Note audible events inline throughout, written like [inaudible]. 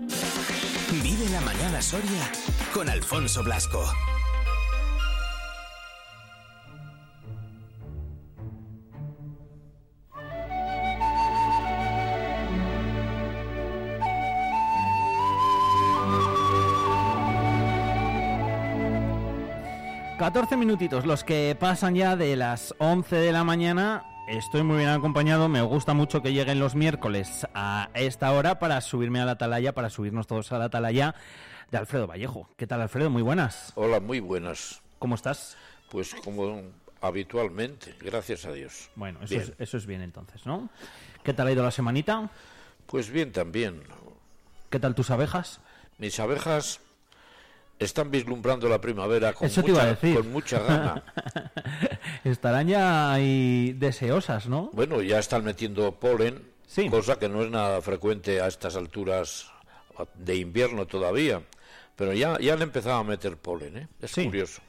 Vive la mañana Soria con Alfonso Blasco. Catorce minutitos, los que pasan ya de las 11 de la mañana Estoy muy bien acompañado, me gusta mucho que lleguen los miércoles a esta hora para subirme a la atalaya, para subirnos todos a la atalaya de Alfredo Vallejo. ¿Qué tal Alfredo? Muy buenas. Hola, muy buenas. ¿Cómo estás? Pues como habitualmente, gracias a Dios. Bueno, eso, Es, eso es bien entonces, ¿no? ¿Qué tal ha ido la semanita? Pues bien también. ¿Qué tal tus abejas? Mis abejas están vislumbrando la primavera con, mucha, con mucha gana. [laughs] Estarán ya ahí deseosas, ¿no? Bueno, ya están metiendo polen, cosa que no es nada frecuente a estas alturas de invierno todavía. Pero ya, ya han empezado a meter polen, ¿eh? Es curioso.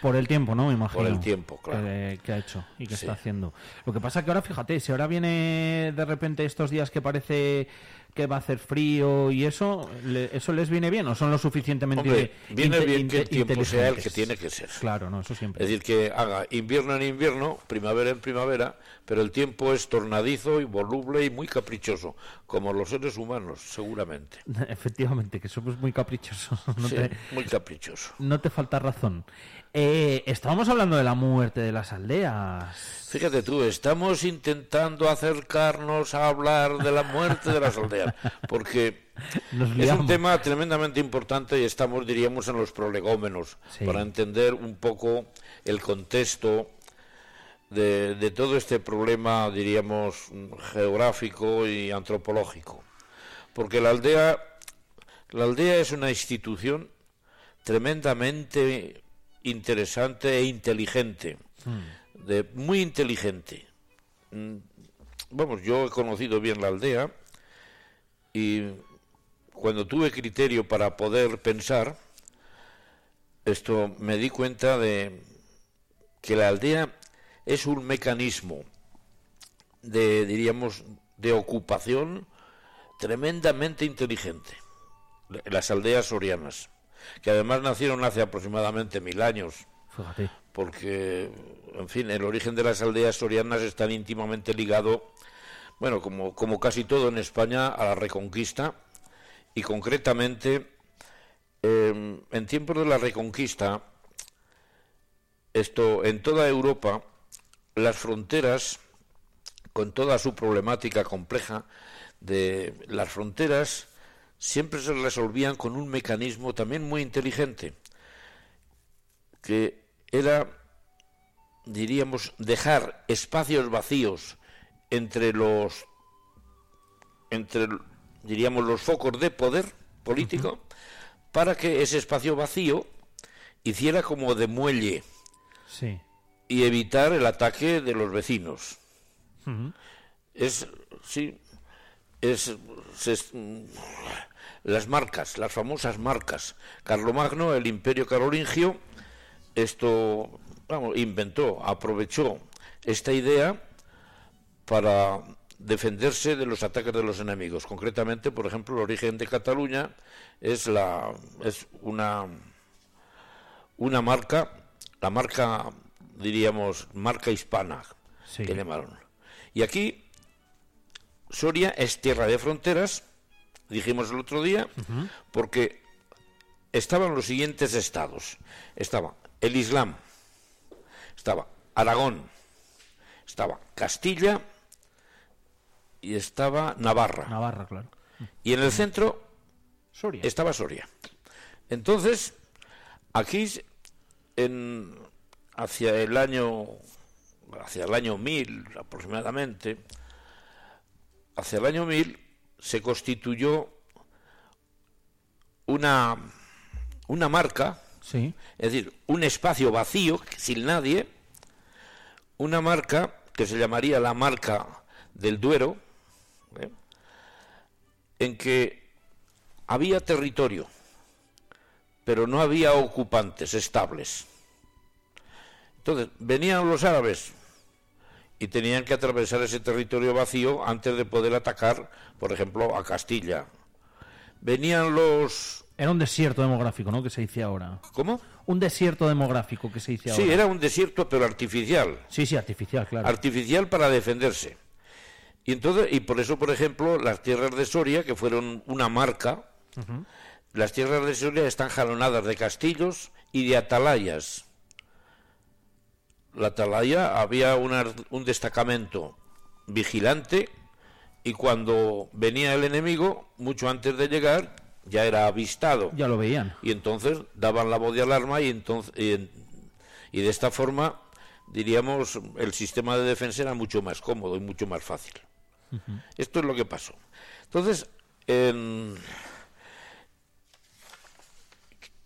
Por el tiempo, ¿no? Me imagino. Por el tiempo, claro. Que, ha hecho y que está haciendo. Lo que pasa que ahora, fíjate, si ahora viene de repente estos días que parece que va a hacer frío y eso, ¿eso les viene bien o son lo suficientemente Hombre, viene bien que el tiempo sea el que tiene que ser. Claro, no, eso siempre. Es decir, que haga invierno en invierno, primavera en primavera, pero el tiempo es tornadizo y voluble y muy caprichoso, como los seres humanos, seguramente. [laughs] Efectivamente, que somos muy caprichosos. [laughs] sí, muy caprichoso. No te falta razón. Eh, estábamos hablando de la muerte de las aldeas. Fíjate tú, estamos intentando acercarnos a hablar de la muerte de las aldeas, [laughs] porque [laughs] es un tema tremendamente importante y estamos, diríamos, en los prolegómenos, para entender un poco el contexto de, de todo este problema, diríamos, geográfico y antropológico. Porque la aldea, la aldea es una institución tremendamente interesante e inteligente, hmm. de, muy inteligente. Mm, vamos, yo he conocido bien la aldea y cuando tuve criterio para poder pensar, esto me di cuenta de que la aldea es un mecanismo de, diríamos, de ocupación tremendamente inteligente. Las aldeas sorianas que además nacieron hace aproximadamente mil años. Porque, en fin, el origen de las aldeas sorianas está íntimamente ligado, bueno, como, como casi todo en España, a la Reconquista. Y concretamente em, en tiempos de la Reconquista, esto en toda Europa, las fronteras, con toda su problemática compleja de las fronteras, siempre se resolvían con un mecanismo también muy inteligente, que era, diríamos, dejar espacios vacíos entre los, entre, diríamos, los focos de poder político, para que ese espacio vacío hiciera como de muelle y evitar el ataque de los vecinos. Es, sí, es, las marcas, las famosas marcas. Carlomagno, el imperio carolingio, esto, vamos, inventó, aprovechó esta idea para defenderse de los ataques de los enemigos. Concretamente, por ejemplo, el origen de Cataluña es la es una una marca, la marca diríamos marca hispana que llamaron. Y aquí Soria es tierra de fronteras dijimos el otro día, porque estaban los siguientes estados. Estaba el Islam, estaba Aragón, estaba Castilla y estaba Navarra. Navarra, claro. Y en el centro Soria. estaba Soria. Entonces, aquí en, hacia el año hacia el año 1000 aproximadamente, hacia el año 1000 se constituyó una, una marca, sí. es decir, un espacio vacío, sin nadie, una marca que se llamaría la marca del Duero. En que había territorio, pero no había ocupantes estables. Entonces, venían los árabes, y tenían que atravesar ese territorio vacío antes de poder atacar, por ejemplo, a Castilla. venían los... Era un desierto demográfico, ¿no? Que se dice ahora. ¿Cómo? Un desierto demográfico que se dice ahora. Sí, era un desierto, pero artificial. Sí, sí, artificial, claro. Artificial para defenderse. Y entonces, y por eso, por ejemplo, las tierras de Soria, que fueron una marca, las tierras de Soria están jalonadas de castillos y de atalayas. La atalaya había una- un destacamento vigilante y cuando venía el enemigo, mucho antes de llegar, ya era avistado. Ya lo veían. Y entonces daban la voz de alarma y entonces y, y de esta forma diríamos el sistema de defensa era mucho más cómodo y mucho más fácil. Esto es lo que pasó. Entonces, en,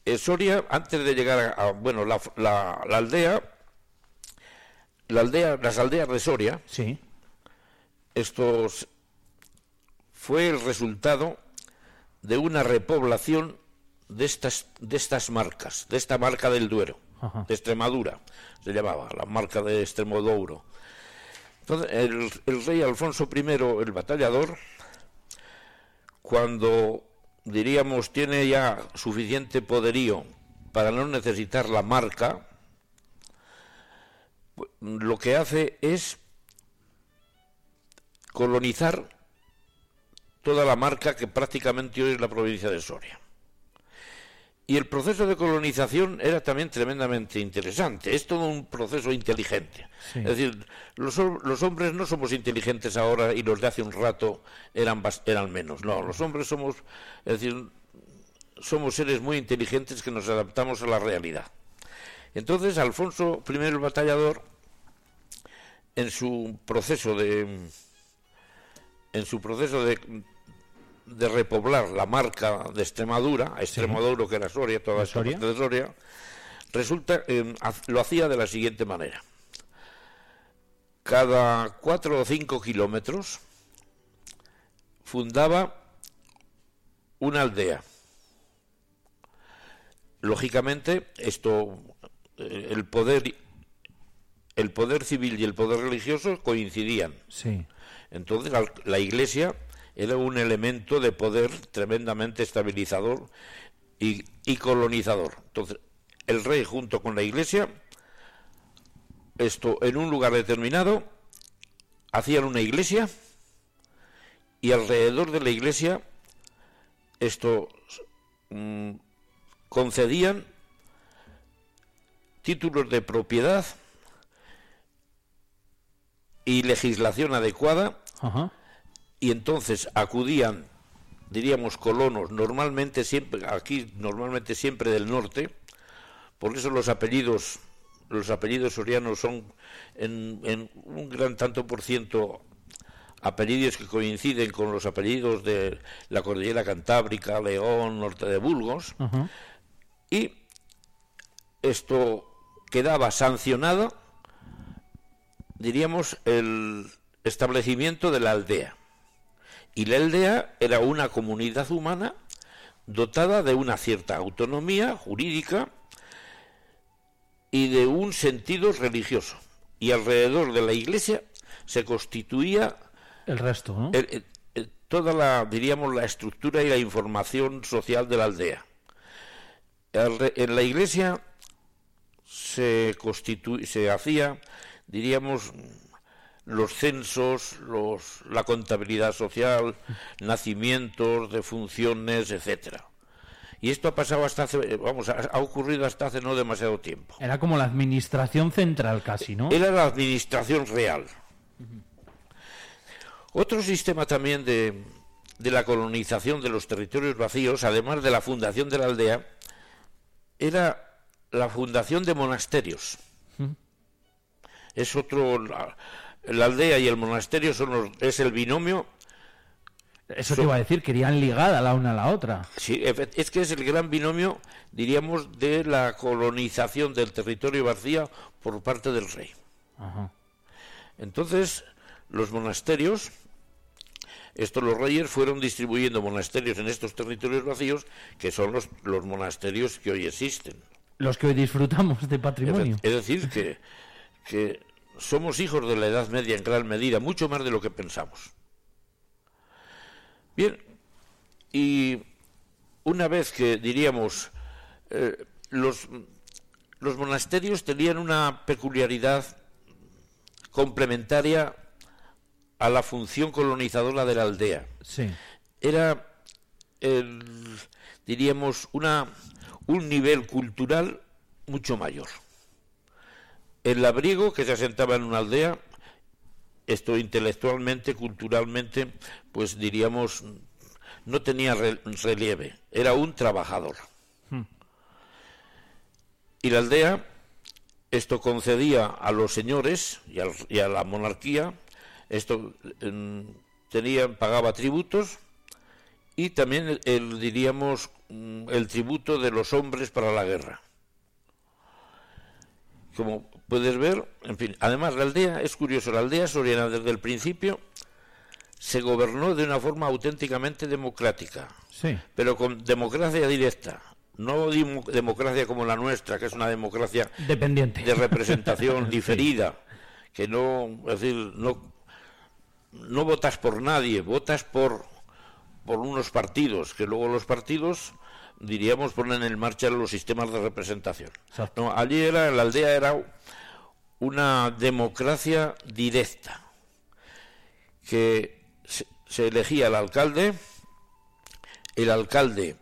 en Soria, antes de llegar a, a- bueno, la, la- la aldea, la aldea, las aldeas de Soria, Sí. estos fue el resultado de una repoblación de estas de estas marcas, de esta marca del Duero, Ajá. de Extremadura, se llamaba, la marca de Extremodouro. Entonces, el, el rey Alfonso I, el batallador, cuando diríamos tiene ya suficiente poderío para no necesitar la marca, lo que hace es colonizar toda la marca que prácticamente hoy es la provincia de Soria. Y el proceso de colonización era también tremendamente interesante. Es todo un proceso inteligente. Sí. Es decir, los, hom- los hombres no somos inteligentes ahora y los de hace un rato eran, eran menos. No, los hombres somos, es decir, somos seres muy inteligentes que nos adaptamos a la realidad. Entonces, Alfonso I el batallador, en su proceso de en su proceso de, de repoblar la marca de Extremadura, Extremadura que era Soria, toda ¿De esta Soria? parte de Soria, resulta eh, lo hacía de la siguiente manera. Cada cuatro o cinco kilómetros fundaba una aldea. Lógicamente, esto, eh, el poder, el poder civil y el poder religioso coincidían. Sí. Entonces la, la Iglesia era un elemento de poder tremendamente estabilizador y, colonizador. Entonces el rey junto con la Iglesia, esto en un lugar determinado, hacían una iglesia y alrededor de la iglesia esto mm, concedían títulos de propiedad y legislación adecuada. Y entonces acudían diríamos colonos normalmente siempre aquí normalmente siempre del norte por eso los apellidos los apellidos sorianos son en, en un gran tanto por ciento apellidos que coinciden con los apellidos de la cordillera cantábrica León norte de Burgos y esto quedaba sancionado, diríamos, el establecimiento de la aldea. Y la aldea era una comunidad humana dotada de una cierta autonomía jurídica y de un sentido religioso. Y alrededor de la iglesia se constituía El resto, ¿no? el- el- el- toda la, diríamos, la estructura y la información social de la aldea. En la iglesia se constitu- se hacía, diríamos, los censos, los, la contabilidad social, nacimientos, defunciones, etcétera. Y esto ha pasado hasta hace, vamos, ha, ocurrido hasta hace no demasiado tiempo. Era como la administración central casi, ¿no? Era la administración real. Otro sistema también de, de la colonización de los territorios vacíos, además de la fundación de la aldea, era la fundación de monasterios. Es otro. La, aldea y el monasterio son los- es el binomio. Eso te iba a decir, querían ligada la una a la otra. Sí, es que es el gran binomio, diríamos, de la colonización del territorio vacío por parte del rey. Ajá. Entonces, los monasterios, estos los reyes fueron distribuyendo monasterios en estos territorios vacíos, que son los, los monasterios que hoy existen. Los que hoy disfrutamos de patrimonio. Es decir, que, que somos hijos de la Edad Media en gran medida, mucho más de lo que pensamos. Bien, y una vez que diríamos eh, los, los monasterios tenían una peculiaridad complementaria a la función colonizadora de la aldea. Sí. Era, el, diríamos, una, un nivel cultural mucho mayor. El labriego que se asentaba en una aldea, esto intelectualmente, culturalmente, pues diríamos, no tenía relieve, era un trabajador. Hmm. Y la aldea, esto concedía a los señores y, a la monarquía, esto tenía, pagaba tributos y también el, diríamos mm, el tributo de los hombres para la guerra. Como puedes ver, en fin, además la aldea, es curioso, la aldea soriana desde el principio se gobernó de una forma auténticamente democrática, sí. pero con democracia directa, no democracia como la nuestra, que es una democracia dependiente. de representación [laughs] diferida, que no, es decir, no, no votas por nadie, votas por, por unos partidos, que luego los partidos diríamos ponen en marcha los sistemas de representación. No, allí era, la aldea era una democracia directa, que se, elegía el alcalde, el alcalde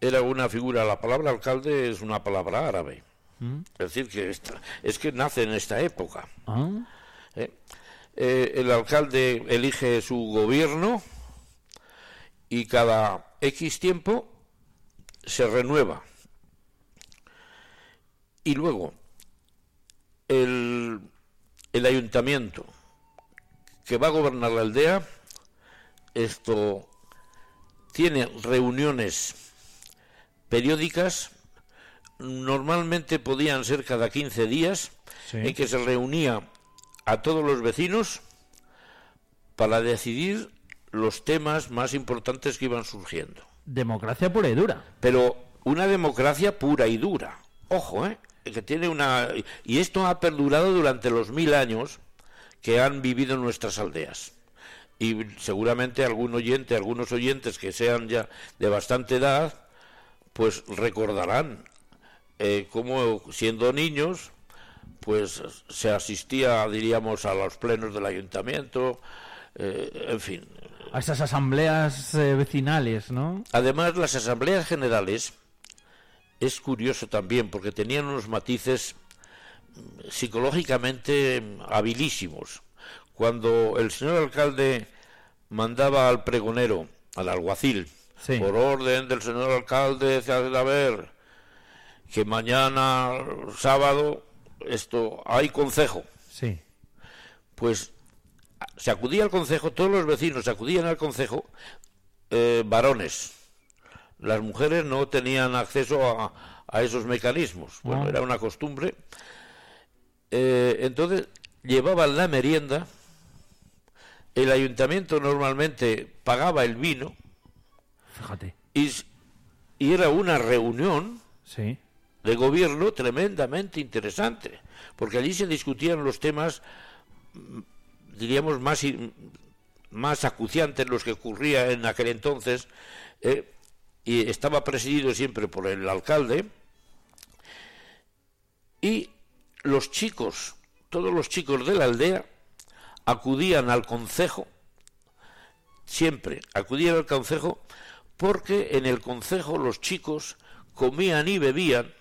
era una figura, la palabra alcalde es una palabra árabe, mm. es decir, que es que nace en esta época. Ah. ¿Eh? Eh, el alcalde elige su gobierno y cada X tiempo se renueva. Y luego, el, el ayuntamiento que va a gobernar la aldea, esto tiene reuniones periódicas, normalmente podían ser cada 15 días, en que se reunía a todos los vecinos para decidir los temas más importantes que iban surgiendo. Democracia pura y dura. Pero una democracia pura y dura. Ojo, ¿eh? Que tiene una... Y esto ha perdurado durante los mil años que han vivido en nuestras aldeas. Y seguramente algún oyente, algunos oyentes que sean ya de bastante edad, pues recordarán eh, cómo siendo niños, pues se asistía, diríamos, a los plenos del ayuntamiento, eh, en fin. A esas asambleas eh, vecinales, ¿no? Además, las asambleas generales es curioso también porque tenían unos matices psicológicamente habilísimos. Cuando el señor alcalde mandaba al pregonero, al alguacil, por orden del señor alcalde, se hace ver que mañana sábado esto hay consejo. Sí. Pues se acudía al consejo, todos los vecinos acudían al consejo, eh, varones. Las mujeres no tenían acceso a, a esos mecanismos. Bueno, ah. era una costumbre eh, entonces llevaban la merienda, el ayuntamiento normalmente pagaba el vino, Fíjate. Y, y era una reunión sí. de gobierno tremendamente interesante, porque allí se discutían los temas, diríamos, más, más acuciantes, los que ocurría en aquel entonces, eh, y estaba presidido siempre por el alcalde, y los chicos, todos los chicos de la aldea, acudían al concejo, siempre acudían al concejo, porque en el concejo los chicos comían y bebían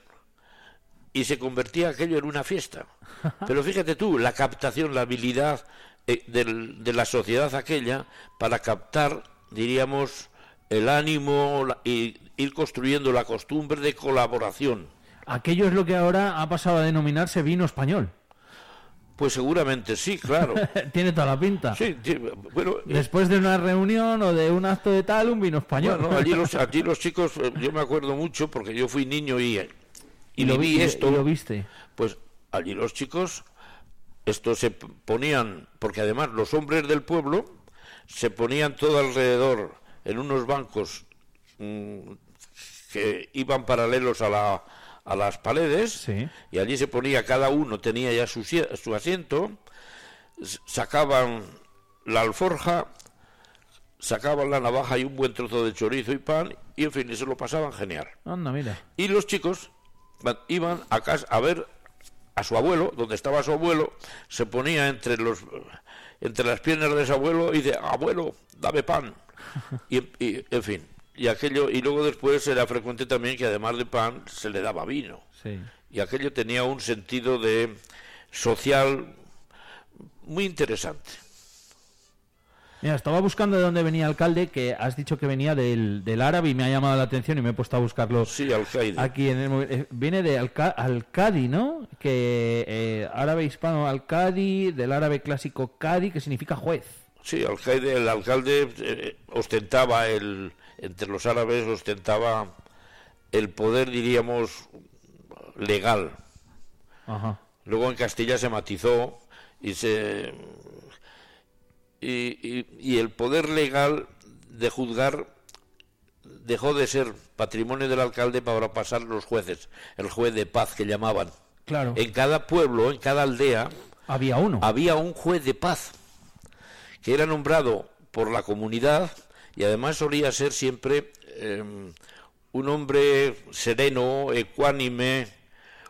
y se convertía aquello en una fiesta. [laughs] Pero fíjate tú, la captación, la habilidad de la sociedad aquella para captar, diríamos, el ánimo y ir construyendo la costumbre de colaboración. Aquello es lo que ahora ha pasado a denominarse vino español. Pues seguramente sí, claro. [laughs] Tiene toda la pinta. Sí, bueno, eh, Después de una reunión o de un acto de tal, un vino español. Bueno, allí los, [laughs] allí los chicos, eh, yo me acuerdo mucho porque yo fui niño y, y, lo vi esto. Y lo viste. Pues allí los chicos, esto se ponían, porque además los hombres del pueblo se ponían todo alrededor en unos bancos mm, que iban paralelos a la, a las paredes y allí se ponía, cada uno tenía ya su, su asiento, sacaban la alforja, sacaban la navaja y un buen trozo de chorizo y pan, y en fin, y se lo pasaban genial. Anda, mira. Y los chicos iban a casa a ver a su abuelo, donde estaba su abuelo, se ponía entre los entre las piernas de su abuelo y dice, abuelo, dame pan. [laughs] Y, y, en fin, y aquello, y luego después era frecuente también que además de pan se le daba vino. Sí. Y aquello tenía un sentido de social muy interesante. Mira, estaba buscando de dónde venía alcalde, que has dicho que venía del, del árabe y me ha llamado la atención y me he puesto a buscarlo Sí, alcaide. aquí en el. Eh, Viene de Alca Alcadi, ¿no? Que eh, árabe hispano Alcadi, del árabe clásico Cadi, que significa juez. Sí, alcaide, el alcalde eh, ostentaba el entre los árabes ostentaba el poder, diríamos, legal. Ajá. Luego en Castilla se matizó y se y, y- el poder legal de juzgar dejó de ser patrimonio del alcalde para pasar los jueces, el juez de paz que llamaban. Claro. En cada pueblo, en cada aldea, Había uno. había un juez de paz que era nombrado por la comunidad y además solía ser siempre eh, un hombre sereno, ecuánime,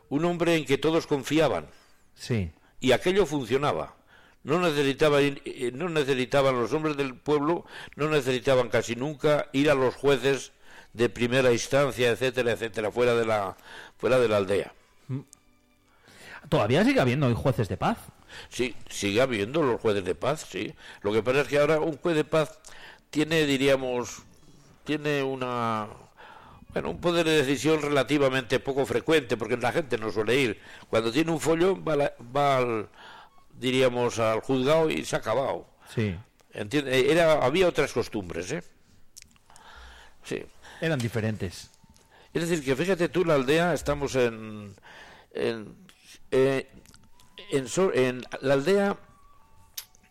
un hombre en que todos confiaban Sí. y aquello funcionaba. No necesitaba ir- eh, no necesitaban los hombres del pueblo, no necesitaban casi nunca ir a los jueces de primera instancia, etcétera, etcétera, fuera de la fuera de la aldea. Todavía sigue habiendo hoy jueces de paz. Sí, sigue habiendo los jueces de paz, sí. Lo que pasa es que ahora un juez de paz tiene, diríamos, tiene una, bueno, un poder de decisión relativamente poco frecuente, porque la gente no suele ir. Cuando tiene un follón va, la- va al, diríamos, al juzgado y se ha acabado. Sí. ¿Entiende? Era, había otras costumbres, ¿eh? Sí. Eran diferentes. Es decir, que fíjate tú, la aldea, estamos en. En, eh, en, en la aldea.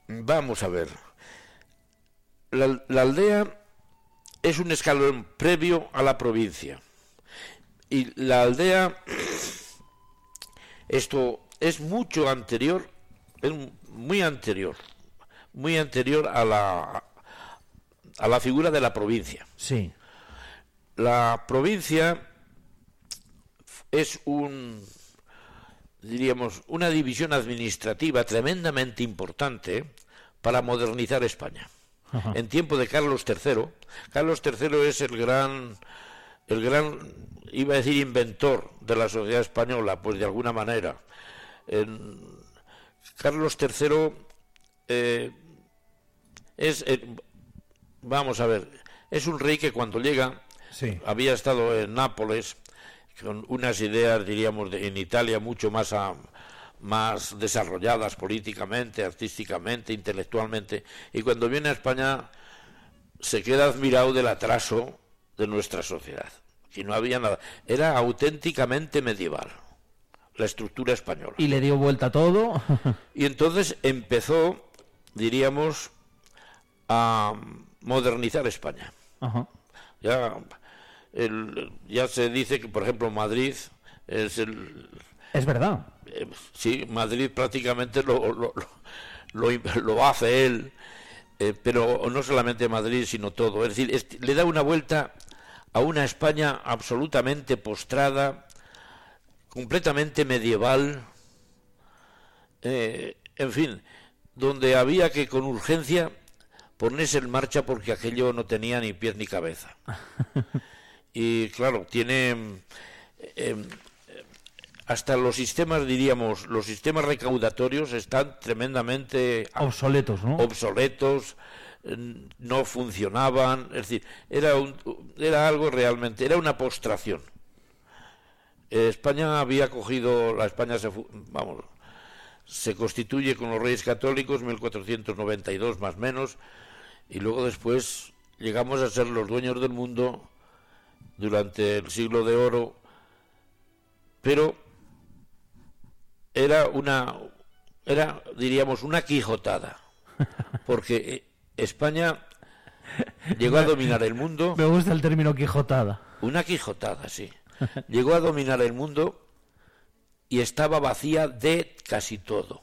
Vamos a ver. La, la aldea es un escalón previo a la provincia. Y la aldea. Esto es mucho anterior. Es muy anterior. Muy anterior a la. a la figura de la provincia. Sí. La provincia es un, diríamos, una división administrativa tremendamente importante para modernizar España. Ajá. En tiempo de Carlos III, Carlos III es el gran, el gran, iba a decir inventor de la sociedad española, pues de alguna manera. En- Carlos III eh, es, eh, vamos a ver, es un rey que cuando llega Sí. había estado en Nápoles con unas ideas, diríamos, de- en Italia mucho más, a- más desarrolladas políticamente, artísticamente, intelectualmente, y cuando viene a España se queda admirado del atraso de nuestra sociedad. Y no había nada. Era auténticamente medieval la estructura española. Y le dio vuelta a todo. Y entonces empezó, diríamos, a modernizar España. Ajá. Ya, el- ya se dice que, por ejemplo, Madrid es el. Es verdad. eh, sí, Madrid prácticamente lo, lo, lo, lo- lo hace él, eh, pero no solamente Madrid, sino todo. Es decir, es- le da una vuelta a una España absolutamente postrada, completamente medieval, eh, en fin, donde había que con urgencia ponerse en marcha porque aquello no tenía ni pies ni cabeza. [laughs] Y claro, tiene eh, hasta los sistemas, diríamos, los sistemas recaudatorios están tremendamente Obsoletos, ¿no? obsoletos, eh, no funcionaban, es decir, era, un- era algo realmente, era una postración. Eh, España había cogido, la España se, vamos, se constituye con los reyes católicos 1492 más menos, y luego después llegamos a ser los dueños del mundo durante el siglo de oro, pero era una, era, diríamos, una quijotada, porque eh, España llegó a dominar el mundo, [laughs] Me gusta el término quijotada. una quijotada, sí, [laughs] llegó a dominar el mundo y estaba vacía de casi todo.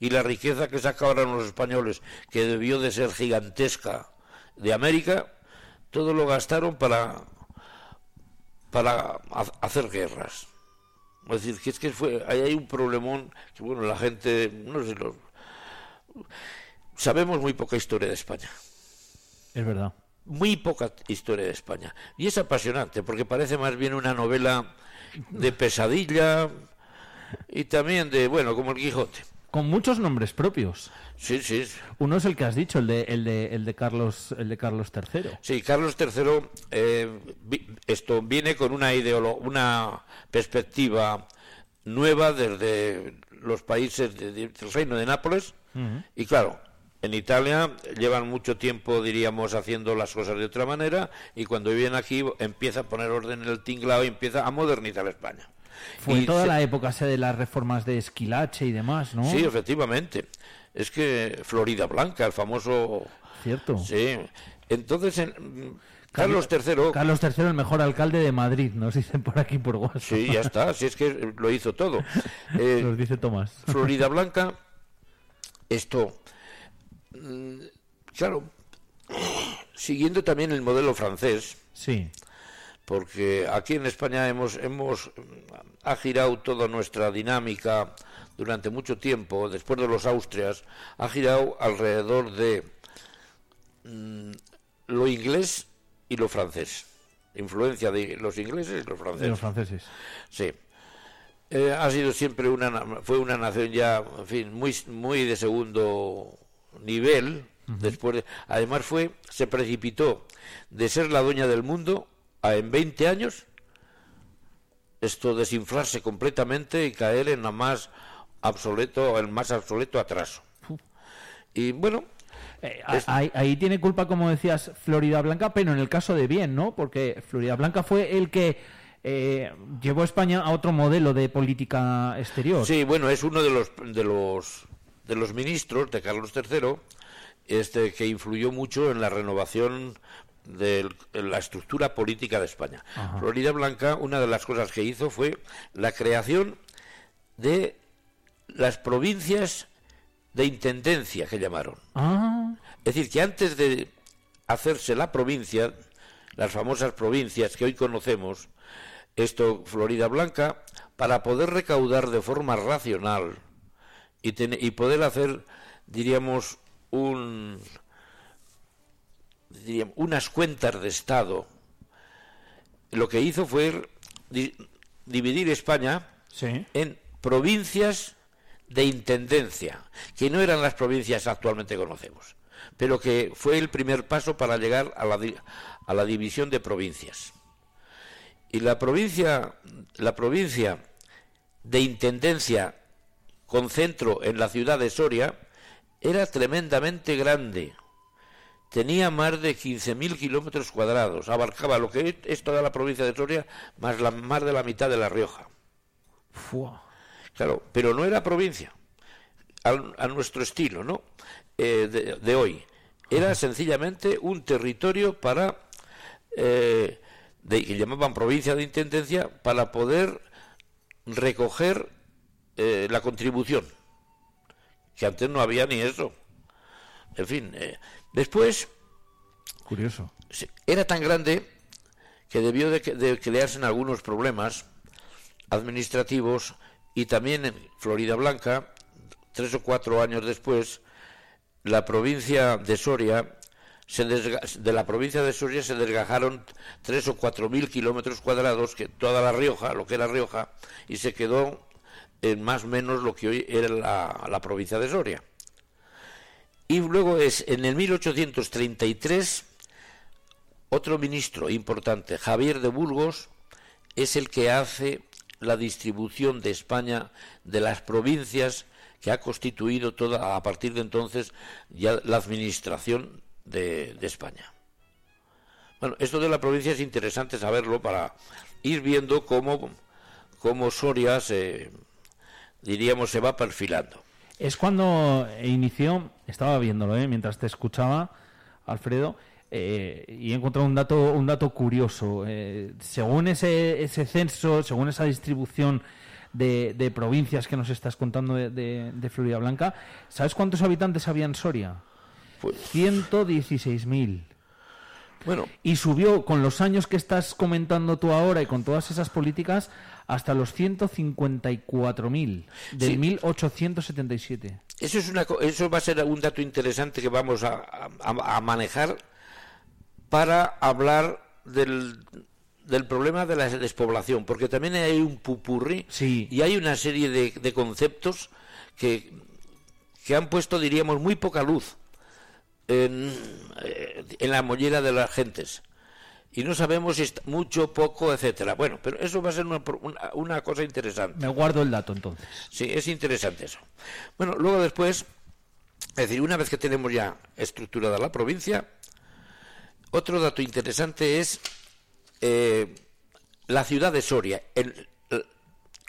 Y la riqueza que sacaban los españoles, que debió de ser gigantesca de América, todo lo gastaron para, para hacer guerras. Es decir, que es que fue, hay un problemón que, bueno, la gente, no sé, lo, sabemos muy poca historia de España. Es verdad. Muy poca historia de España. Y es apasionante, porque parece más bien una novela de pesadilla y también de, bueno, como el Quijote. Con muchos nombres propios. Sí, sí. Uno es el que has dicho, el de, el de, el de Carlos, el de Carlos III. Sí, Carlos III, eh, esto viene con una una perspectiva nueva desde los países del Reino de Nápoles y claro, en Italia llevan mucho tiempo, diríamos, haciendo las cosas de otra manera y cuando vienen aquí empieza a poner orden en el tinglado y empieza a modernizar España. Fue en toda la época de las reformas de Esquilache y demás, ¿no? Sí, efectivamente. Es que Florida Blanca, el famoso... Cierto. Sí. Entonces, en... Carlos III. Carlos III, el mejor alcalde de Madrid, nos dicen por aquí por WhatsApp. Sí, ya está, si es que lo hizo todo. [laughs] Eh, nos dice Tomás. Florida Blanca, esto. Mm, claro, siguiendo también el modelo francés. Sí porque aquí en España hemos, hemos ha girado toda nuestra dinámica durante mucho tiempo, después de los Austrias, ha girado alrededor de mm, lo inglés y lo francés. Influencia de los ingleses y los franceses. los franceses. Sí. Eh, ha sido siempre una fue una nación ya en fin muy muy de segundo nivel después además fue se precipitó de ser la dueña del mundo en 20 años esto desinflarse completamente y caer en la más obsoleto, el más obsoleto atraso. Y bueno, eh, ahí, tiene culpa, como decías, Florida Blanca, pero en el caso de bien, ¿no? Porque Florida Blanca fue el que eh, llevó a España a otro modelo de política exterior. Sí, bueno, es uno de los de los de los ministros de Carlos III, este que influyó mucho en la renovación de la estructura política de España. Florida Blanca, una de las cosas que hizo fue la creación de las provincias de intendencia que llamaron. Ah. Es decir, que antes de hacerse la provincia, las famosas provincias que hoy conocemos, esto Florida Blanca, para poder recaudar de forma racional y, y poder hacer, diríamos, un, unas cuentas de Estado, lo que hizo fue dividir España en provincias de intendencia, que no eran las provincias actualmente conocemos, pero que fue el primer paso para llegar a la, a la división de provincias. Y la provincia, la provincia de intendencia con centro en la ciudad de Soria era tremendamente grande, tenía más de 15.000 kilómetros cuadrados, abarcaba lo que es toda la provincia de Soria, más, la, más de la mitad de La Rioja. Claro, pero no era provincia, a, nuestro estilo, ¿no? Eh, de, hoy. Era sencillamente un territorio para, eh, que llamaban provincia de intendencia, para poder recoger eh, la contribución, que antes no había ni eso. En fin, Después... Curioso. Era tan grande que debió de, crearse en algunos problemas administrativos y también en Florida Blanca, tres o cuatro años después, la provincia de Soria, se de la provincia de Soria se desgajaron tres o cuatro mil kilómetros cuadrados, que toda la Rioja, lo que era Rioja, y se quedó en más o menos lo que hoy era la provincia de Soria. Y luego es en el 1833 otro ministro importante, Javier de Burgos, es el que hace la distribución de España de las provincias que ha constituido toda a partir de entonces ya la administración de, España. Bueno, esto de la provincia es interesante saberlo para ir viendo cómo, cómo Soria se, diríamos, se va perfilando. Es cuando inició, estaba viéndolo ¿eh? mientras te escuchaba, Alfredo, eh, y he encontrado un dato, un dato curioso. Eh, según ese, ese censo, según esa distribución de, de provincias que nos estás contando de, de, Florida Blanca, ¿sabes cuántos habitantes había en Soria? Pues... 116.000. Bueno. Y subió con los años que estás comentando tú ahora y con todas esas políticas hasta los 154.000 del Sí. 1877. Eso, es una, eso va a ser un dato interesante que vamos a, a- a manejar para hablar del, del problema de la despoblación, porque también hay un pupurri Sí. y hay una serie de, de conceptos que, que han puesto, diríamos, muy poca luz en, eh, en la mollera de las gentes. Y no sabemos si está mucho, poco, etcétera. Bueno, pero eso va a ser una, una- una cosa interesante. Me guardo el dato entonces. Sí, es interesante eso. Bueno, luego después, es decir, una vez que tenemos ya estructurada la provincia, otro dato interesante es eh, la ciudad de Soria. El- el-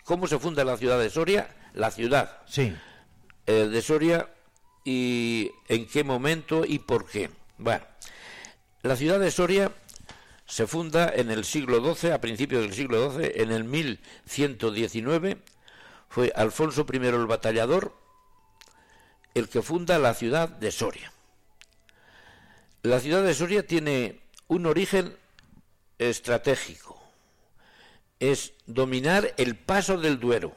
¿Cómo se funda la ciudad de Soria? La ciudad Sí. eh, de Soria y en qué momento y por qué. Bueno, la ciudad de Soria se funda en el siglo XII, a principios del siglo XII, en el 1119. Fue Alfonso I el Batallador el que funda la ciudad de Soria. La ciudad de Soria tiene un origen estratégico. Es dominar el paso del Duero.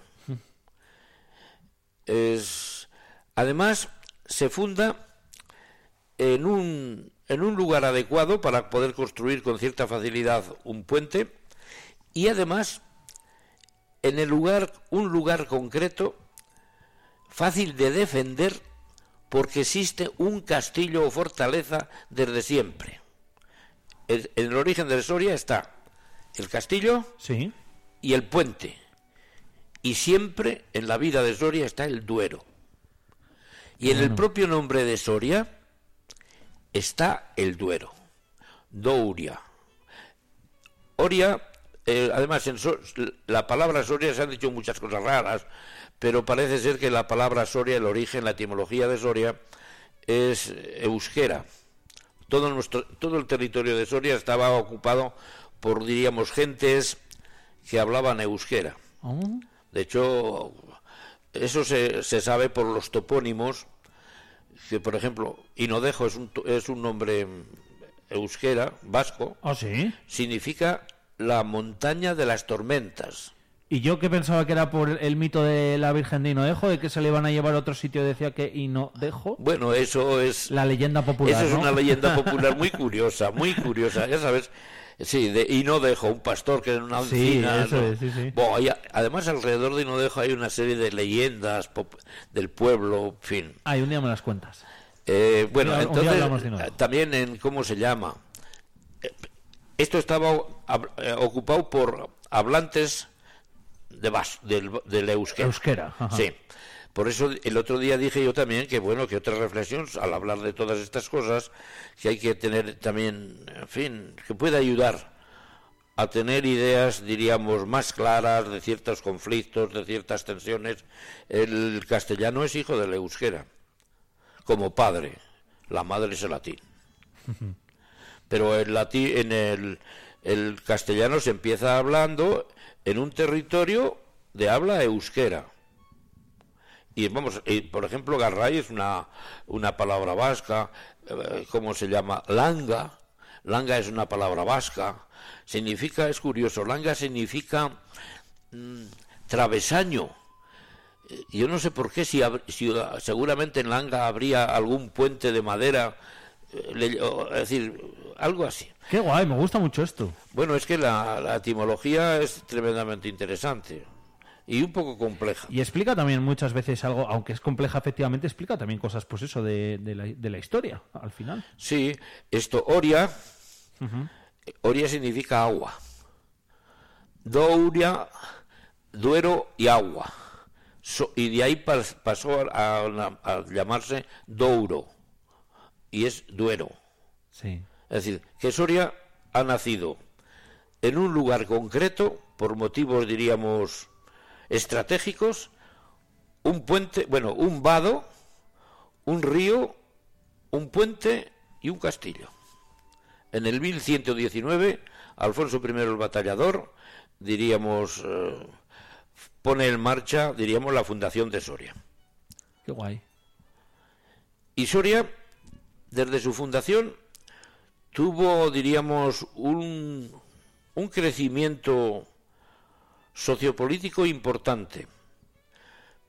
Es, además, se funda en un, en un lugar adecuado para poder construir con cierta facilidad un puente y además en el lugar, un lugar concreto fácil de defender porque existe un castillo o fortaleza desde siempre. En el origen de Soria está el castillo Sí. y el puente. Y siempre en la vida de Soria está el Duero. Y en el propio nombre de Soria está el Duero. Douria. Oria, eh, además, en So- la palabra Soria se han dicho muchas cosas raras, pero parece ser que la palabra Soria, el origen, la etimología de Soria, es euskera. Todo, nuestro, todo el territorio de Soria estaba ocupado por, diríamos, gentes que hablaban euskera. De hecho, eso se, se sabe por los topónimos, que por ejemplo, Inodejo es un, es un nombre euskera, vasco, ¿Ah, sí? significa la montaña de las tormentas. Y yo que pensaba que era por el mito de la Virgen de Hinodejo, de que se le iban a llevar a otro sitio, decía que Hinodejo, Bueno, eso es, la leyenda popular, eso es ¿no? una leyenda [laughs] popular muy curiosa, muy curiosa, ya sabes. Sí, de Inodejo, un pastor que en una Sí, encina, eso ¿no? es, sí, sí. Bueno, hay- además, alrededor de Inodejo hay una serie de leyendas pop- del pueblo, en fin. Ay, un día me las cuentas. Eh, bueno, día- entonces, eh, también en cómo se llama. Eh, Esto estaba eh, ocupado por hablantes de bas, del, del euskera. Euskera, ajá. Sí. Por eso el otro día dije yo también que bueno, que otra reflexión al hablar de todas estas cosas, que hay que tener también, en fin, que puede ayudar a tener ideas, diríamos, más claras de ciertos conflictos, de ciertas tensiones. El castellano es hijo del euskera como padre. La madre es el latín. [laughs] Pero el latín, en el, el castellano se empieza hablando en un territorio de habla euskera. Y vamos, y, por ejemplo, Garray es una, una palabra vasca, eh, ¿cómo se llama? Langa. Langa es una palabra vasca. Significa, es curioso, langa significa mm, travesaño. Eh, Yo no sé por qué, si, si, uh, seguramente en Langa habría algún puente de madera, eh, le- o- es decir, algo así. Qué guay, me gusta mucho esto. Bueno, es que la, la etimología es tremendamente interesante y un poco compleja. Y explica también muchas veces algo, aunque es compleja efectivamente, explica también cosas, pues eso, de, de la, de la historia, al final. Sí, esto, Oria, Oria significa agua. Douria, Duero y agua. So- y de ahí pas- pasó a, a- a llamarse Douro, y es Duero. Sí. Es decir, que Soria ha nacido en un lugar concreto, por motivos, diríamos, estratégicos, un puente, bueno, un vado, un río, un puente y un castillo. En el 1119, Alfonso I el Batallador, diríamos, eh, pone en marcha, diríamos, la fundación de Soria. Qué guay. Y Soria, desde su fundación, tuvo, diríamos, un, un crecimiento sociopolítico importante,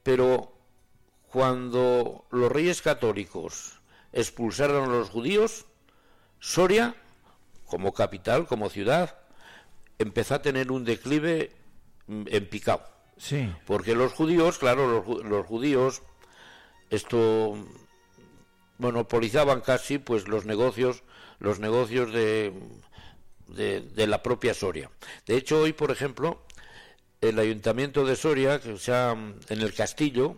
pero cuando los reyes católicos expulsaron a los judíos, Soria, como capital, como ciudad, empezó a tener un declive mm, en picado. Sí. Porque los judíos, claro, los, los judíos, esto monopolizaban casi pues los negocios, los negocios de, de, de la propia Soria. De hecho, hoy, por ejemplo, el ayuntamiento de Soria, que se ha- en el castillo,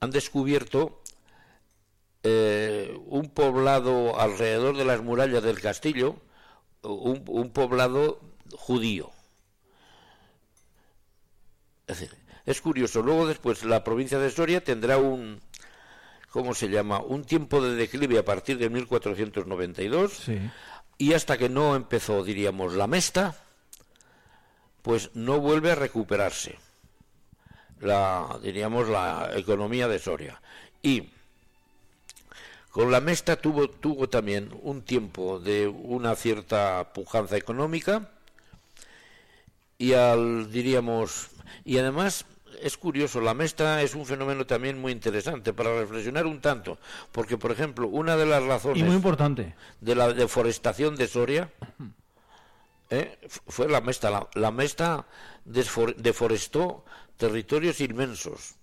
han descubierto eh, un poblado alrededor de las murallas del castillo, un, un poblado judío. Es decir, es curioso. Luego después la provincia de Soria tendrá un, ¿cómo se llama? Un tiempo de declive a partir de 1492 Sí. y hasta que no empezó, diríamos, la mesta, pues no vuelve a recuperarse la, diríamos, la economía de Soria. Y con la mesta tuvo, tuvo también un tiempo de una cierta pujanza económica y al, diríamos, y además es curioso, la mesta es un fenómeno también muy interesante para reflexionar un tanto, porque por ejemplo, una de las razones Y muy importante. de la deforestación de Soria ¿eh? Fue la Mesta. La, Mesta deforestó territorios inmensos.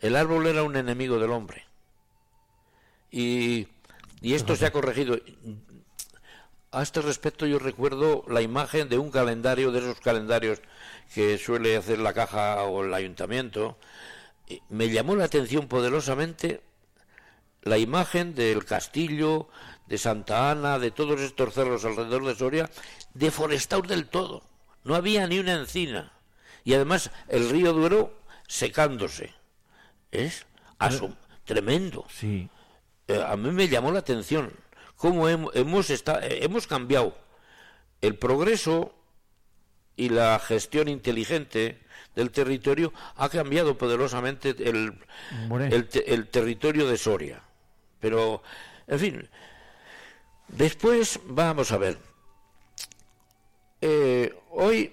El árbol era un enemigo del hombre. Y, esto se ha corregido. A este respecto yo recuerdo la imagen de un calendario, de esos calendarios que suele hacer la caja o el ayuntamiento. Me llamó la atención poderosamente la imagen del castillo, de Santa Ana, de todos estos cerros alrededor de Soria, deforestados del todo. No había ni una encina. Y además el río Duero secándose. Es asom- tremendo. Sí. Eh, a mí me llamó la atención cómo hem- hemos, eh, hemos cambiado el progreso y la gestión inteligente del territorio ha cambiado poderosamente el, Hombre. el, te- el territorio de Soria. Pero, en fin, después vamos a ver. Eh, hoy,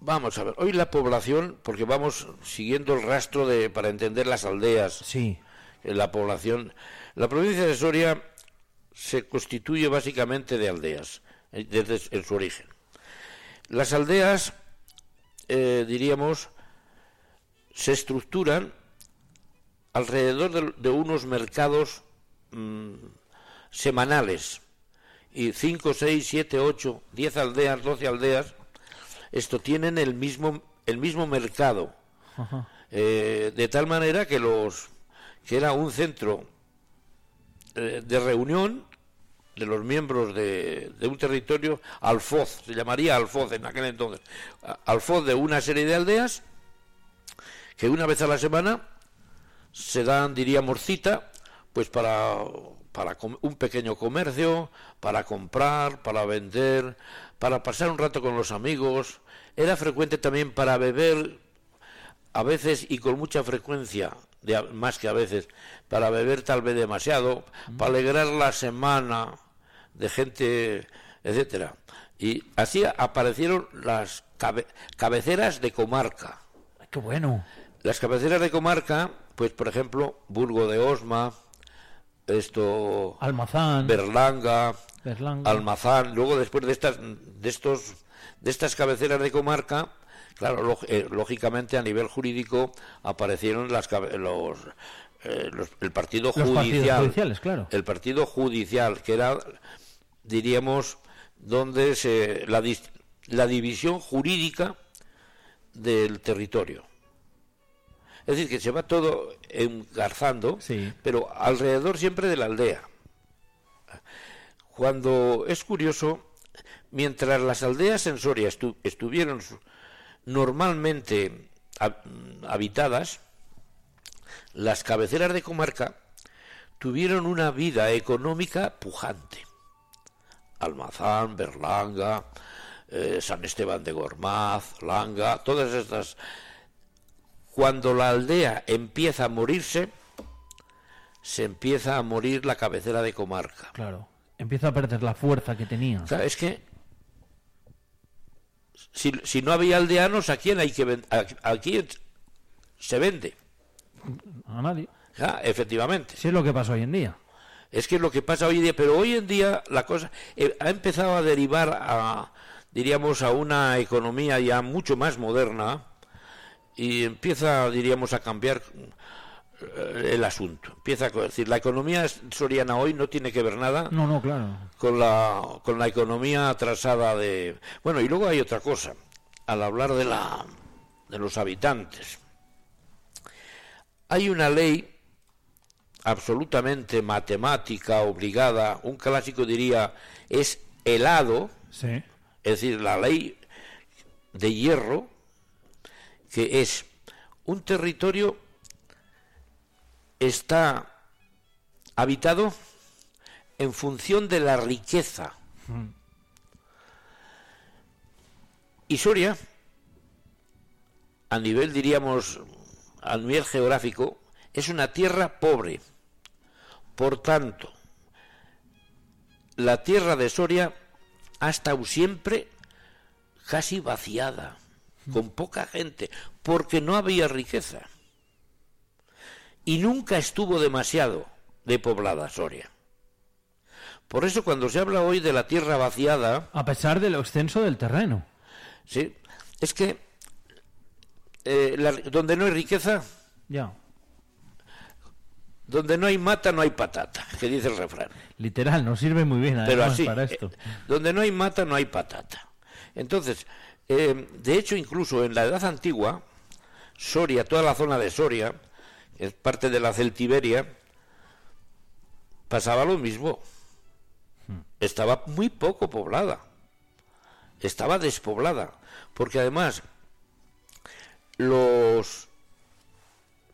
vamos a ver, hoy la población, porque vamos siguiendo el rastro de, para entender las aldeas, Sí. eh, la población, la provincia de Soria se constituye básicamente de aldeas, eh, desde en su origen. Las aldeas, eh, diríamos, se estructuran alrededor de, de unos mercados mm, semanales y 5, 6, 7, 8, 10 aldeas, 12 aldeas, esto tienen el mismo, el mismo mercado. Eh, de tal manera que los que era un centro eh, de reunión de los miembros de, de un territorio alfoz, se llamaría alfoz en aquel entonces, alfoz de una serie de aldeas que una vez a la semana se dan, diríamos, cita, pues para, para un pequeño comercio, para comprar, para vender, para pasar un rato con los amigos. Era frecuente también para beber, a veces y con mucha frecuencia, de más que a veces, para beber tal vez demasiado, para alegrar la semana de gente, etcétera. Y así aparecieron las cabe- cabeceras de comarca. Qué bueno. Las cabeceras de comarca, pues por ejemplo, Burgo de Osma, esto, Almazán. Berlanga, Berlanga. Almazán, luego después de estas, de estos, de estas cabeceras de comarca, claro, eh, lógicamente a nivel jurídico aparecieron las los, eh, los- el partido Los judicial, judiciales, claro. el partido judicial, que era, diríamos, donde se la, la división jurídica del territorio. Es decir, que se va todo engarzando, Sí. pero alrededor siempre de la aldea. Cuando es curioso, mientras las aldeas en Soria estu- estuvieron normalmente hab- habitadas, las cabeceras de comarca tuvieron una vida económica pujante. Almazán, Berlanga, eh, San Esteban de Gormaz, Langa, todas estas. Cuando la aldea empieza a morirse, se empieza a morir la cabecera de comarca. Claro. Empieza a perder la fuerza que tenía. O sea, es que si, si no había aldeanos, ¿a quién hay que ven- a, a quién se vende? A nadie. Ya, efectivamente. Si es lo que pasa hoy en día. Es que es lo que pasa hoy en día, pero hoy en día la cosa eh, ha empezado a derivar a, diríamos, a una economía ya mucho más moderna y empieza, diríamos, a cambiar eh, el asunto. Empieza a decir, la economía soriana hoy no tiene que ver nada No, no, claro. con la con la economía atrasada de bueno y luego hay otra cosa al hablar de la de los habitantes hay una ley absolutamente matemática obligada un clásico diría es helado Sí. es decir la ley de hierro que es un territorio está habitado en función de la riqueza. Y Soria, a nivel, diríamos, a nivel geográfico, es una tierra pobre. Por tanto, la tierra de Soria ha estado siempre casi vaciada, con poca gente, porque no había riqueza. Y nunca estuvo demasiado de poblada Soria. Por eso cuando se habla hoy de la tierra vaciada, A pesar del extenso del terreno. ¿sí? es que eh, la- donde no hay riqueza, Ya. donde no hay mata, no hay patata, que dice el refrán. Literal, nos sirve muy bien Pero así, para eh, esto. donde no hay mata, no hay patata. Entonces, eh, de hecho, incluso en la Edad Antigua, Soria, toda la zona de Soria, es parte de la Celtiberia, pasaba lo mismo. Estaba muy poco poblada. Estaba despoblada. Porque además, los,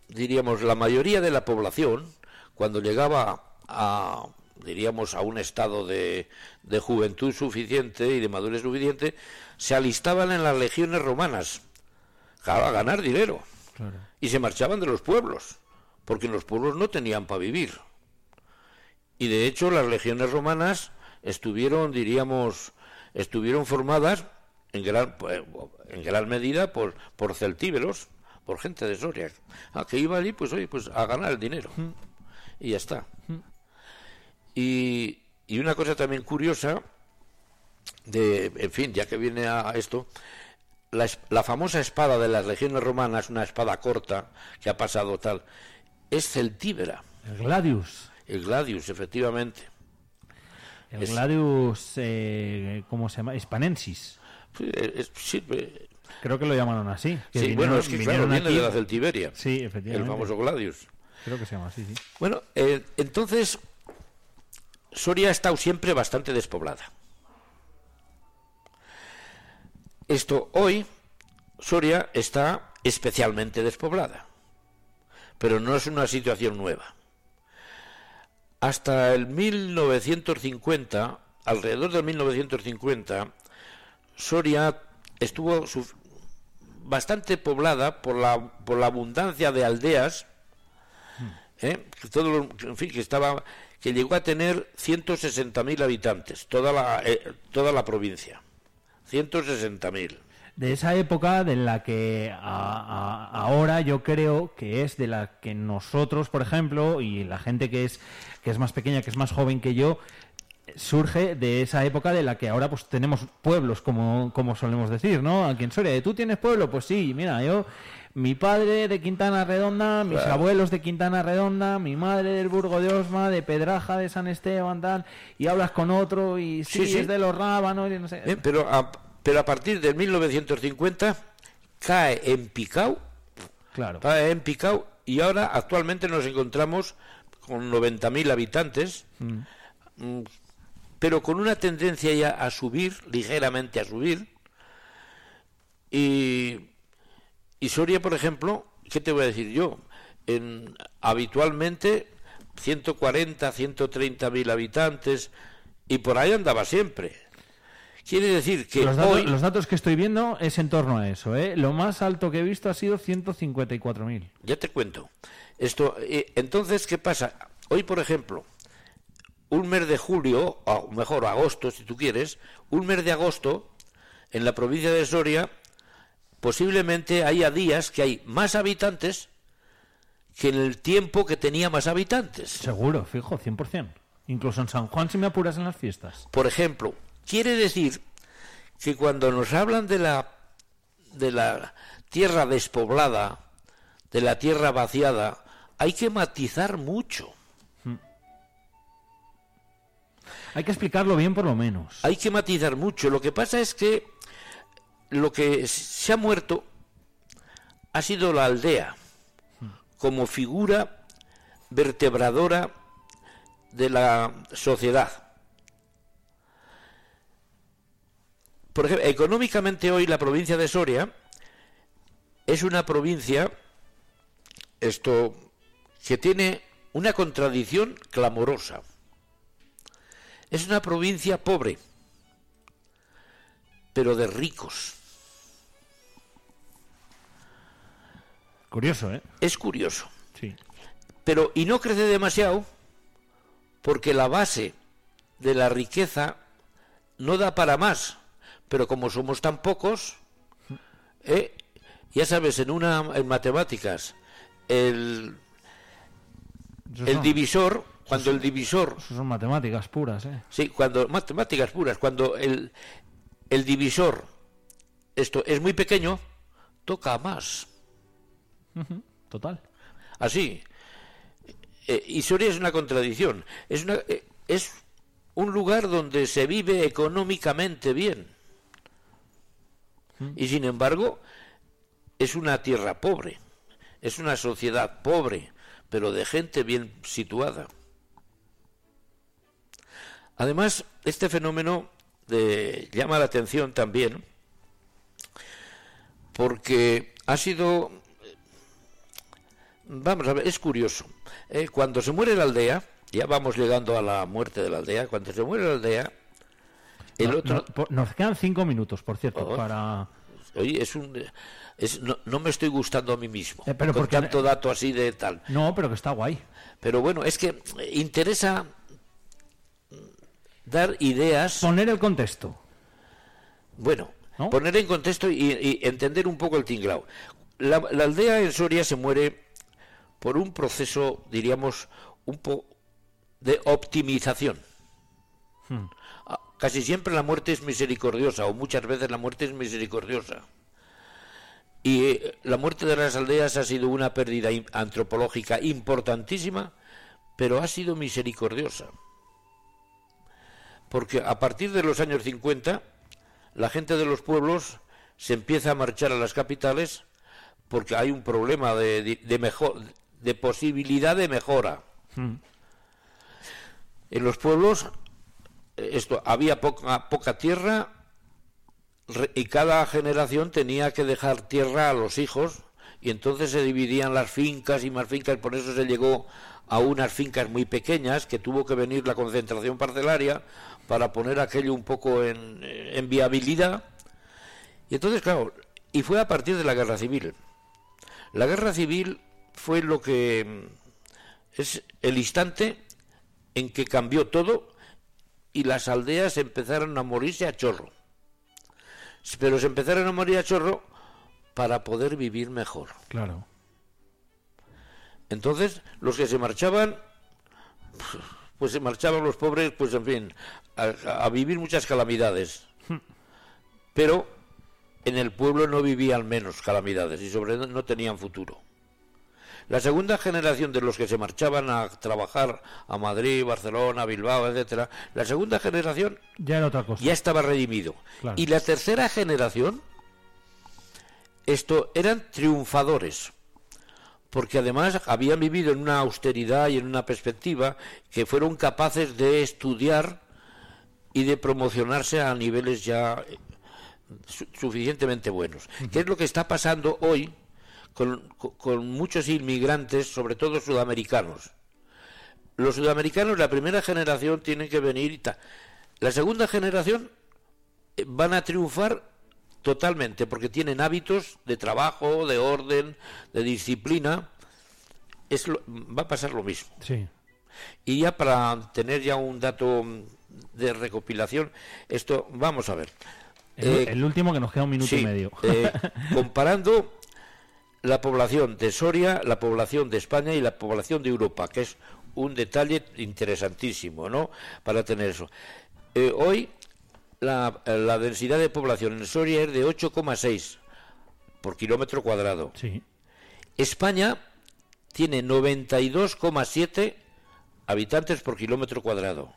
diríamos, la mayoría de la población, cuando llegaba a, diríamos, a un estado de, de juventud suficiente y de madurez suficiente, se alistaban en las legiones romanas, a ganar dinero, Claro. y se marchaban de los pueblos, porque en los pueblos no tenían para vivir. Y de hecho las legiones romanas estuvieron, diríamos, estuvieron formadas en gran, en gran medida por, por celtíberos, por gente de Soria, ah, que iba allí, pues oye, pues a ganar el dinero. Y ya está. Y, y una cosa también curiosa, de, en fin, ya que viene a esto, la, la famosa espada de las legiones romanas, una espada corta que ha pasado tal, es celtíbera, El Gladius. el gladius, efectivamente. El Es- Gladius, eh, ¿cómo se llama? Hispanensis. Es- sí, eh, Creo que lo llamaron así. que sí, vinieron- bueno, es que claro, viene aquí- de la celtiberia, Sí, el efectivamente. famoso gladius. Creo que se llama así, sí. Bueno, eh, entonces, Soria ha estado siempre bastante despoblada. Esto hoy, Soria está especialmente despoblada, pero no es una situación nueva. Hasta el 1950, alrededor del 1950, Soria estuvo bastante poblada por la, por la abundancia de aldeas ¿eh? que todo en fin, que estaba que llegó a tener 160.000 habitantes, toda la eh, toda la provincia. 160.000. De esa época de la que ahora yo creo que es de la que nosotros, por ejemplo, y la gente que es, que es más pequeña, que es más joven que yo, surge de esa época de la que ahora pues tenemos pueblos, como, como solemos decir, ¿no? Aquí en Soria, ¿tú tienes pueblo? Pues sí, mira, yo, mi padre de Quintana Redonda, mis Claro. abuelos de Quintana Redonda, mi madre del Burgo de Osma, de Pedraja, de San Esteban, tal, y hablas con otro y sí, Sí, sí. es de los rábanos y no sé. ¿eh? Pero a, pero a partir del 1950 cae en picao, Claro. cae en picao y ahora actualmente nos encontramos con 90.000 habitantes. mm, pero con una tendencia ya a subir, ligeramente a subir. Y, y Soria, por ejemplo, ¿qué te voy a decir yo? En, habitualmente 140, 130 mil habitantes y por ahí andaba siempre. Quiere decir que Los datos, hoy... los datos que estoy viendo es en torno a eso, ¿eh? Lo más alto que he visto ha sido 154.000. Ya te cuento. Esto, eh, entonces, ¿qué pasa? Hoy, por ejemplo, un mes de julio, o mejor agosto si tú quieres, un mes de agosto en la provincia de Soria posiblemente haya días que hay más habitantes que en el tiempo que tenía más habitantes. Seguro, fijo, 100%. Incluso en San Juan si me apuras en las fiestas. Por ejemplo, quiere decir que cuando nos hablan de la de la tierra despoblada, de la tierra vaciada, hay que matizar mucho. Hay que explicarlo bien por lo menos. Hay que matizar mucho. Lo que pasa es que lo que se ha muerto ha sido la aldea como figura vertebradora de la sociedad. Por ejemplo, económicamente hoy la provincia de Soria es una provincia esto que tiene una contradicción clamorosa. Es una provincia pobre, pero de ricos. Curioso, ¿eh? Es curioso. Sí. Pero, y no crece demasiado, porque la base de la riqueza no da para más. Pero como somos tan pocos, ¿eh? ya sabes, en una en matemáticas, el, el divisor, cuando el divisor eso son matemáticas puras, ¿eh? Sí, cuando matemáticas puras, cuando el, el divisor esto es muy pequeño, toca más. Total. Así. Eh, y Soria es una contradicción. Es, una, eh, es un lugar donde se vive económicamente bien. Y sin embargo, es una tierra pobre. Es una sociedad pobre, pero de gente bien situada. Además, este fenómeno de- llama la atención también porque ha sido Vamos a ver, es curioso. Eh, cuando se muere la aldea, ya vamos llegando a la muerte de la aldea, cuando se muere la aldea, el No- otro... no- nos quedan cinco minutos, por cierto, Oh. para... Oye, es un... Es, no, no me estoy gustando a mí mismo, Eh, pero con porque- tanto dato así de tal. No, pero que está guay. Pero bueno, es que interesa dar ideas, Poner el contexto. bueno, ¿No? poner en contexto y, y entender un poco el tinglao. La, la aldea en Soria se muere por un proceso, diríamos, un po de optimización. Ah, Casi siempre la muerte es misericordiosa, o muchas veces la muerte es misericordiosa. Y eh, la muerte de las aldeas ha sido una pérdida antropológica importantísima, pero ha sido misericordiosa. Porque a partir de los años 50, la gente de los pueblos se empieza a marchar a las capitales porque hay un problema de, de, de mejor, de posibilidad de mejora. En los pueblos eh, esto había poca, poca tierra y cada generación tenía que dejar tierra a los hijos y entonces se dividían las fincas y más fincas, por eso se llegó a unas fincas muy pequeñas que tuvo que venir la concentración parcelaria para poner aquello un poco en, eh, en viabilidad. Y entonces, claro, y fue a partir de la guerra civil. La guerra civil fue lo que mm, es el instante en que cambió todo y las aldeas empezaron a morirse a chorro. Pero se empezaron a morir a chorro para poder vivir mejor. Claro. Entonces, los que se marchaban, pues se marchaban los pobres, pues en fin, a, a vivir muchas calamidades. Pero en el pueblo no vivían menos calamidades y sobre todo no tenían futuro. La segunda generación de los que se marchaban a trabajar a Madrid, Barcelona, Bilbao, etcétera, la segunda generación Ya era otra cosa. ya estaba redimido. Claro. Y la tercera generación, esto eran triunfadores, porque además habían vivido en una austeridad y en una perspectiva que fueron capaces de estudiar y de promocionarse a niveles ya eh, su- suficientemente buenos. ¿Qué es lo que está pasando hoy con, con- muchos inmigrantes, sobre todo sudamericanos? Los sudamericanos, la primera generación, tienen que venir y tal. La segunda generación eh, van a triunfar totalmente porque tienen hábitos de trabajo, de orden, de disciplina. Es lo- va a pasar lo mismo. Sí. Y ya para tener ya un dato de recopilación, esto, vamos a ver. El, eh, último que nos queda un minuto y medio. Eh, [laughs] comparando la población de Soria, la población de España y la población de Europa, que es un detalle interesantísimo, ¿no? Para tener eso. Eh, hoy la, la, densidad de población en Soria es de 8,6 por kilómetro cuadrado. Sí. España tiene 92,7 habitantes por kilómetro cuadrado.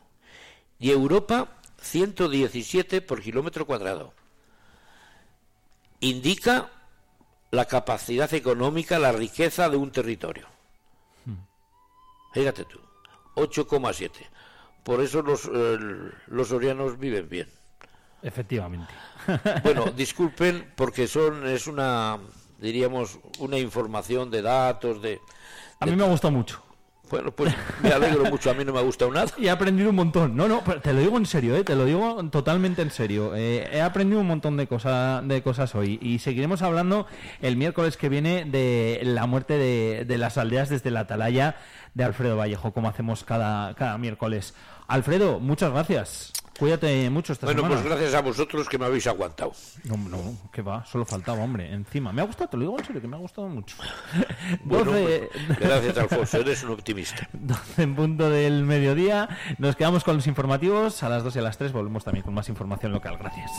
Y Europa 117 por kilómetro cuadrado. Indica la capacidad económica, la riqueza de un territorio. Hmm. Fíjate tú, 8,7. Por eso los, eh, los orianos viven bien. Efectivamente. [laughs] Bueno, disculpen porque son es una diríamos una información de datos de, A mí me ha gustado mucho. Bueno, pues me alegro mucho, a mí no me ha gustado nada. [laughs] Y he aprendido un montón. No, no, te lo digo en serio, ¿eh? te lo digo totalmente en serio. Eh, he aprendido un montón de, cosas de cosas hoy y seguiremos hablando el miércoles que viene de la muerte de, de las aldeas desde la atalaya de Alfredo Vallejo, como hacemos cada, cada miércoles. Alfredo, muchas gracias. Cuídate mucho esta bueno, semana. Bueno, pues gracias a vosotros que me habéis aguantado. No, no, que va, solo faltaba, hombre, encima. Me ha gustado, te lo digo en serio, que me ha gustado mucho. [laughs] bueno, gracias, Alfonso, eres un optimista. [laughs] 12 en punto del mediodía. Nos quedamos con los informativos. A las 2 y a las 3 volvemos también con más información local. Gracias.